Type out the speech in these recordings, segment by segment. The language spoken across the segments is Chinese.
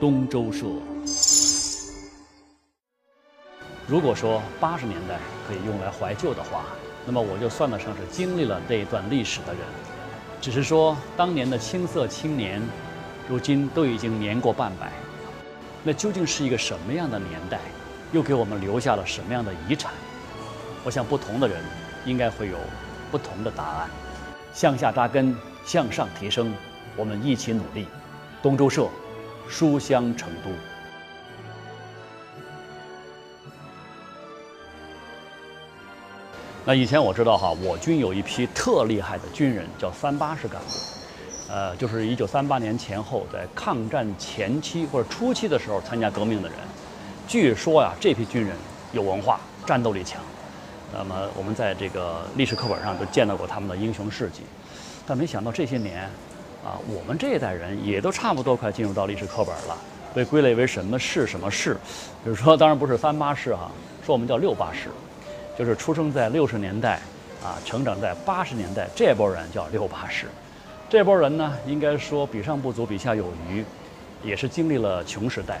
东周社。如果说八十年代可以用来怀旧的话，那么我就算得上是经历了那一段历史的人。只是说，当年的青涩青年，如今都已经年过半百。那究竟是一个什么样的年代？又给我们留下了什么样的遗产？我想，不同的人应该会有不同的答案。向下扎根，向上提升，我们一起努力。东周社，书香成都。那以前我知道哈，我军有一批特厉害的军人，叫三八式干部，呃，就是一九三八年前后在抗战前期或者初期的时候参加革命的人。据说呀，这批军人有文化，战斗力强。那么我们在这个历史课本上都见到过他们的英雄事迹，但没想到这些年，啊，我们这一代人也都差不多快进入到历史课本了，被归类为什么是什么是，就是说，当然不是三八式哈，说我们叫六八式。就是出生在六十年代，啊，成长在八十年代这波人叫六八式，这波人呢，应该说比上不足，比下有余，也是经历了穷时代，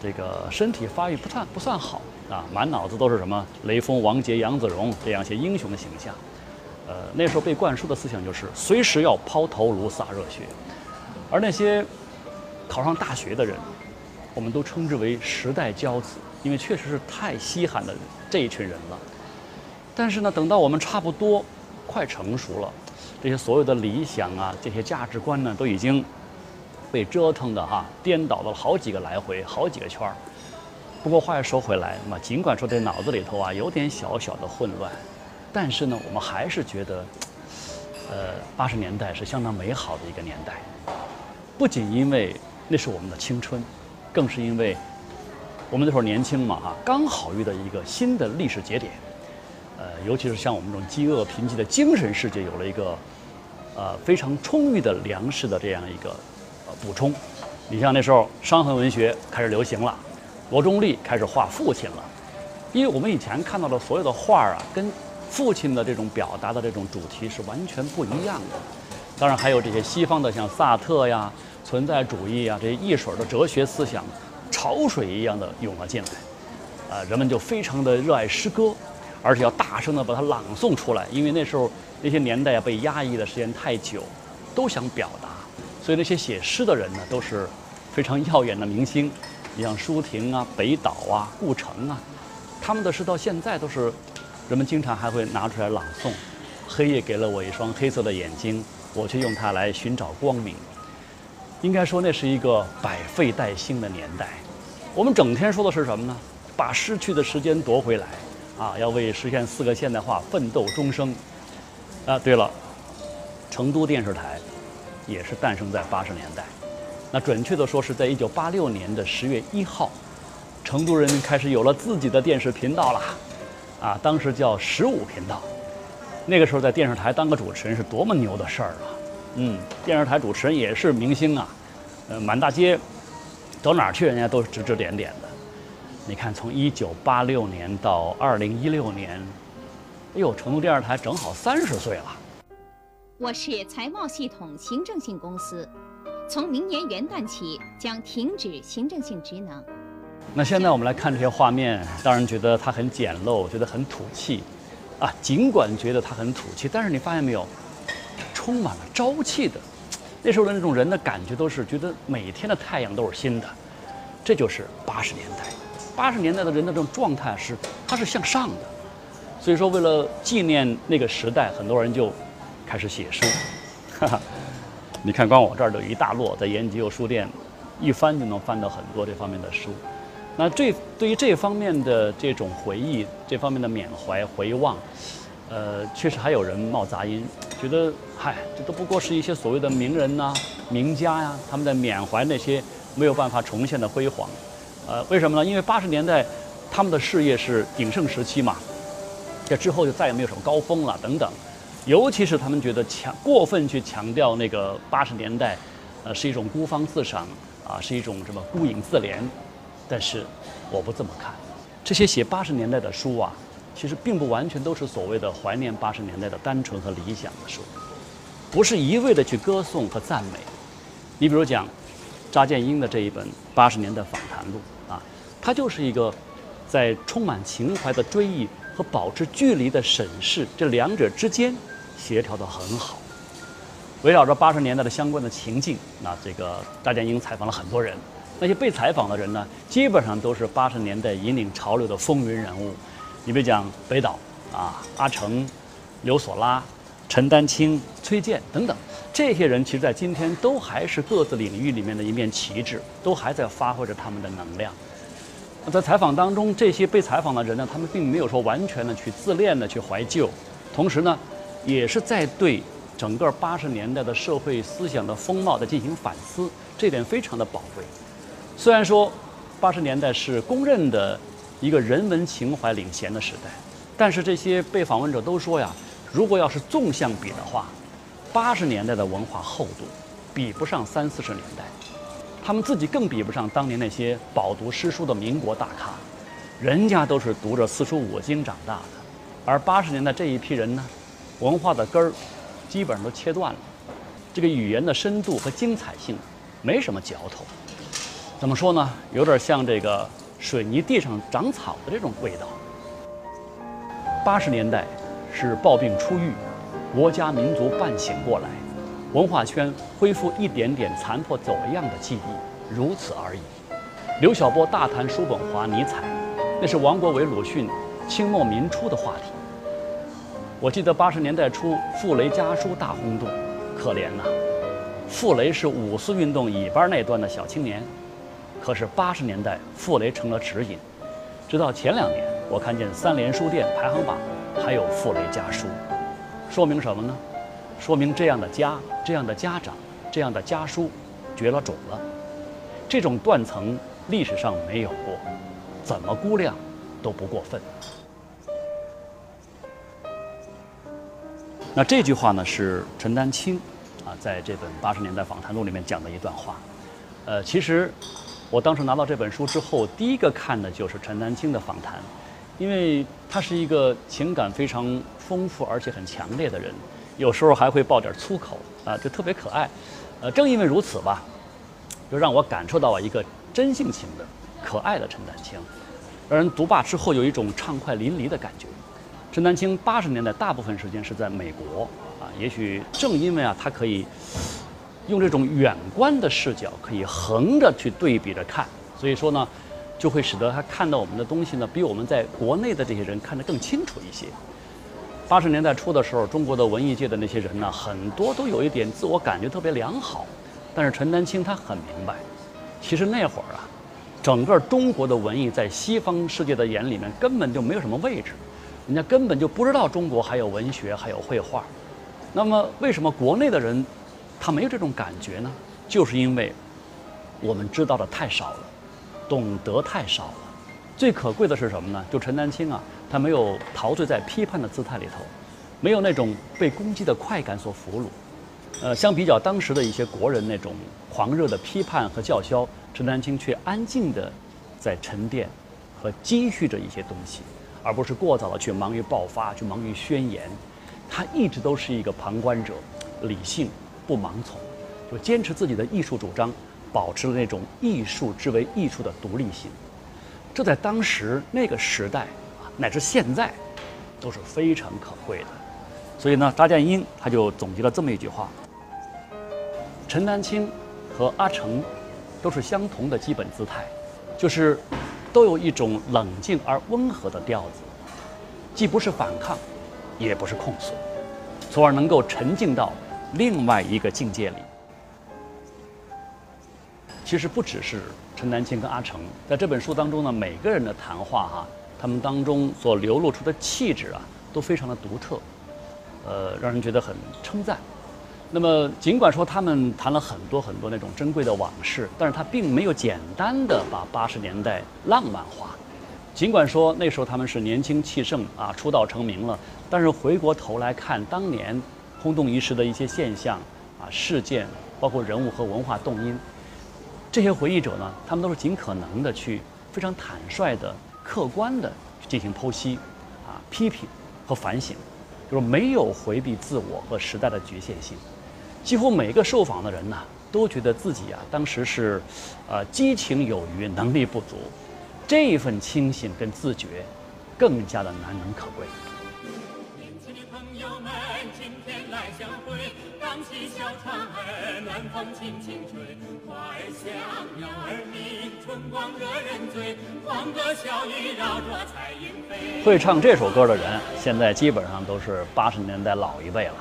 这个身体发育不算不算好啊，满脑子都是什么雷锋、王杰、杨子荣这样一些英雄的形象，呃，那时候被灌输的思想就是随时要抛头颅洒热血，而那些考上大学的人，我们都称之为时代骄子，因为确实是太稀罕的这一群人了。但是呢，等到我们差不多快成熟了，这些所有的理想啊，这些价值观呢，都已经被折腾的哈颠倒了好几个来回，好几个圈儿。不过话又说回来，那么尽管说这脑子里头啊有点小小的混乱，但是呢，我们还是觉得，呃，八十年代是相当美好的一个年代。不仅因为那是我们的青春，更是因为我们那会儿年轻嘛哈，刚好遇到一个新的历史节点。呃，尤其是像我们这种饥饿贫瘠的精神世界，有了一个呃非常充裕的粮食的这样一个呃补充。你像那时候伤痕文学开始流行了，罗中立开始画父亲了。因为我们以前看到的所有的画啊，跟父亲的这种表达的这种主题是完全不一样的。当然还有这些西方的像萨特呀、存在主义啊这些一水的哲学思想，潮水一样的涌了进来。呃，人们就非常的热爱诗歌。而且要大声的把它朗诵出来，因为那时候那些年代啊被压抑的时间太久，都想表达，所以那些写诗的人呢都是非常耀眼的明星，你像舒婷啊、北岛啊、顾城啊，他们的诗到现在都是人们经常还会拿出来朗诵。黑夜给了我一双黑色的眼睛，我却用它来寻找光明。应该说那是一个百废待兴的年代，我们整天说的是什么呢？把失去的时间夺回来。啊，要为实现四个现代化奋斗终生。啊，对了，成都电视台也是诞生在八十年代。那准确的说，是在一九八六年的十月一号，成都人民开始有了自己的电视频道了。啊，当时叫十五频道。那个时候在电视台当个主持人是多么牛的事儿啊！嗯，电视台主持人也是明星啊，呃，满大街走哪儿去，人家都是指指点点的。你看，从一九八六年到二零一六年，哎呦，成都电视台正好三十岁了。我市财贸系统行政性公司，从明年元旦起将停止行政性职能。那现在我们来看这些画面，当然觉得它很简陋，觉得很土气，啊，尽管觉得它很土气，但是你发现没有，充满了朝气的。那时候的那种人的感觉都是觉得每天的太阳都是新的，这就是八十年代。八十年代的人的这种状态是，它是向上的，所以说为了纪念那个时代，很多人就开始写书。哈哈，你看，光我这儿就一大摞，在延吉有书店，一翻就能翻到很多这方面的书。那这对于这方面的这种回忆，这方面的缅怀回望，呃，确实还有人冒杂音，觉得嗨，这都不过是一些所谓的名人呐、名家呀，他们在缅怀那些没有办法重现的辉煌。呃，为什么呢？因为八十年代，他们的事业是鼎盛时期嘛，这之后就再也没有什么高峰了等等。尤其是他们觉得强过分去强调那个八十年代，呃，是一种孤芳自赏啊，是一种什么孤影自怜。但是我不这么看，这些写八十年代的书啊，其实并不完全都是所谓的怀念八十年代的单纯和理想的书，不是一味的去歌颂和赞美。你比如讲。查建英的这一本《八十年代访谈录》啊，它就是一个在充满情怀的追忆和保持距离的审视这两者之间协调得很好。围绕着八十年代的相关的情境，那这个查建英采访了很多人，那些被采访的人呢，基本上都是八十年代引领潮流的风云人物。你比如讲北岛啊、阿城、刘索拉。陈丹青、崔健等等，这些人其实，在今天都还是各自领域里面的一面旗帜，都还在发挥着他们的能量。在采访当中，这些被采访的人呢，他们并没有说完全的去自恋的去怀旧，同时呢，也是在对整个八十年代的社会思想的风貌在进行反思，这点非常的宝贵。虽然说八十年代是公认的一个人文情怀领先的时代，但是这些被访问者都说呀。如果要是纵向比的话，八十年代的文化厚度比不上三四十年代，他们自己更比不上当年那些饱读诗书的民国大咖，人家都是读着四书五经长大的，而八十年代这一批人呢，文化的根儿基本上都切断了，这个语言的深度和精彩性没什么嚼头，怎么说呢？有点像这个水泥地上长草的这种味道。八十年代。是暴病初愈，国家民族半醒过来，文化圈恢复一点点残破走样的记忆，如此而已。刘晓波大谈叔本华、尼采，那是王国维、鲁迅、清末民初的话题。我记得八十年代初，傅雷家书大轰动，可怜呐，傅雷是五四运动尾巴那段的小青年，可是八十年代傅雷成了指引，直到前两年，我看见三联书店排行榜。还有傅雷家书，说明什么呢？说明这样的家、这样的家长、这样的家书，绝了种了。这种断层历史上没有过，怎么估量都不过分。那这句话呢，是陈丹青啊，在这本八十年代访谈录里面讲的一段话。呃，其实我当时拿到这本书之后，第一个看的就是陈丹青的访谈。因为他是一个情感非常丰富而且很强烈的人，有时候还会爆点粗口啊，就特别可爱。呃，正因为如此吧，就让我感受到了一个真性情的、可爱的陈丹青，让人读罢之后有一种畅快淋漓的感觉。陈丹青八十年代大部分时间是在美国啊，也许正因为啊，他可以用这种远观的视角，可以横着去对比着看，所以说呢。就会使得他看到我们的东西呢，比我们在国内的这些人看得更清楚一些。八十年代初的时候，中国的文艺界的那些人呢，很多都有一点自我感觉特别良好。但是陈丹青他很明白，其实那会儿啊，整个中国的文艺在西方世界的眼里面根本就没有什么位置，人家根本就不知道中国还有文学，还有绘画。那么为什么国内的人他没有这种感觉呢？就是因为我们知道的太少了。懂得太少了，最可贵的是什么呢？就陈丹青啊，他没有陶醉在批判的姿态里头，没有那种被攻击的快感所俘虏。呃，相比较当时的一些国人那种狂热的批判和叫嚣，陈丹青却安静的在沉淀和积蓄着一些东西，而不是过早的去忙于爆发，去忙于宣言。他一直都是一个旁观者，理性不盲从，就坚持自己的艺术主张。保持了那种艺术之为艺术的独立性，这在当时那个时代啊，乃至现在，都是非常可贵的。所以呢，查建英他就总结了这么一句话：陈丹青和阿城都是相同的基本姿态，就是都有一种冷静而温和的调子，既不是反抗，也不是控诉，从而能够沉浸到另外一个境界里。其实不只是陈丹青跟阿成，在这本书当中呢，每个人的谈话哈，他们当中所流露出的气质啊，都非常的独特，呃，让人觉得很称赞。那么，尽管说他们谈了很多很多那种珍贵的往事，但是他并没有简单的把八十年代浪漫化。尽管说那时候他们是年轻气盛啊，出道成名了，但是回过头来看当年轰动一时的一些现象啊、事件，包括人物和文化动因。这些回忆者呢，他们都是尽可能的去非常坦率的、客观的去进行剖析、啊批评和反省，就是没有回避自我和时代的局限性。几乎每个受访的人呢，都觉得自己啊，当时是，呃，激情有余，能力不足，这份清醒跟自觉，更加的难能可贵。会，荡起小船儿，暖风轻轻吹，花儿香，鸟儿鸣，春光惹人醉，欢歌笑语绕着彩云飞。会唱这首歌的人，现在基本上都是八十年代老一辈了。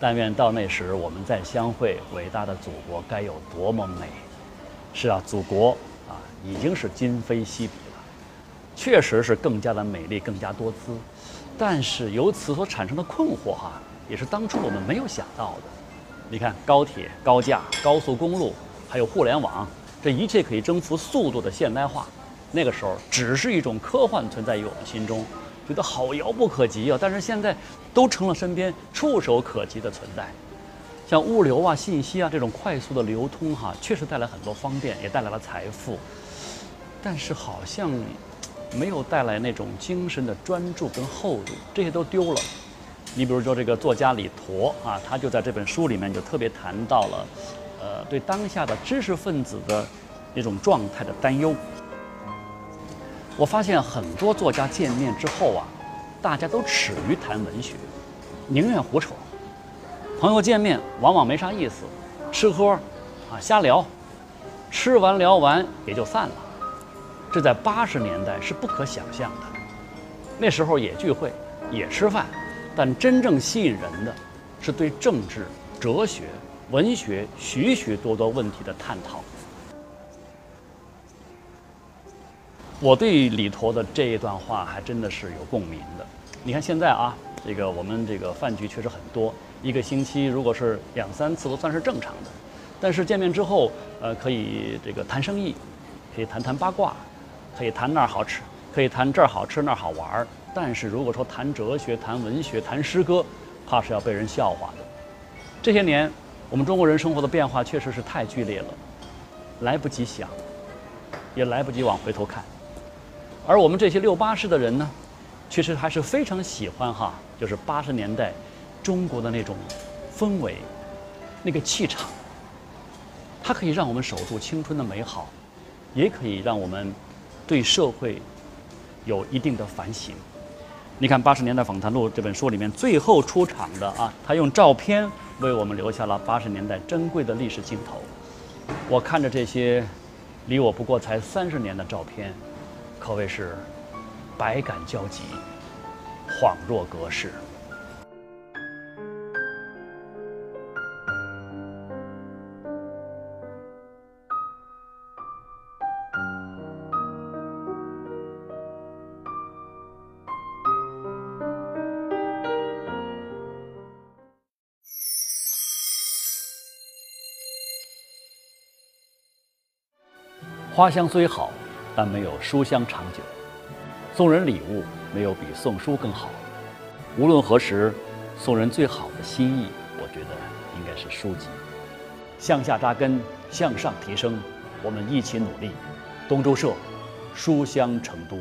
但愿到那时我们再相会，伟大的祖国该有多么美！是啊，祖国啊，已经是今非昔比了，确实是更加的美丽，更加多姿。但是由此所产生的困惑哈，也是当初我们没有想到的。你看，高铁、高架、高速公路，还有互联网，这一切可以征服速度的现代化，那个时候只是一种科幻存在于我们心中。觉得好遥不可及啊！但是现在都成了身边触手可及的存在，像物流啊、信息啊这种快速的流通哈，确实带来很多方便，也带来了财富，但是好像没有带来那种精神的专注跟厚度，这些都丢了。你比如说这个作家李陀啊，他就在这本书里面就特别谈到了，呃，对当下的知识分子的那种状态的担忧。我发现很多作家见面之后啊，大家都耻于谈文学，宁愿胡扯。朋友见面往往没啥意思，吃喝，啊瞎聊，吃完聊完也就散了。这在八十年代是不可想象的。那时候也聚会，也吃饭，但真正吸引人的，是对政治、哲学、文学许许多多问题的探讨。我对李陀的这一段话还真的是有共鸣的。你看现在啊，这个我们这个饭局确实很多，一个星期如果是两三次都算是正常的。但是见面之后，呃，可以这个谈生意，可以谈谈八卦，可以谈那儿好吃，可以谈这儿好吃那儿好玩儿。但是如果说谈哲学、谈文学、谈诗歌，怕是要被人笑话的。这些年，我们中国人生活的变化确实是太剧烈了，来不及想，也来不及往回头看。而我们这些六八式的人呢，其实还是非常喜欢哈，就是八十年代中国的那种氛围，那个气场。它可以让我们守住青春的美好，也可以让我们对社会有一定的反省。你看《八十年代访谈录》这本书里面最后出场的啊，他用照片为我们留下了八十年代珍贵的历史镜头。我看着这些离我不过才三十年的照片。可谓是百感交集，恍若隔世。花香虽好。但没有书香长久，送人礼物没有比送书更好。无论何时，送人最好的心意，我觉得应该是书籍。向下扎根，向上提升，我们一起努力。东周社，书香成都。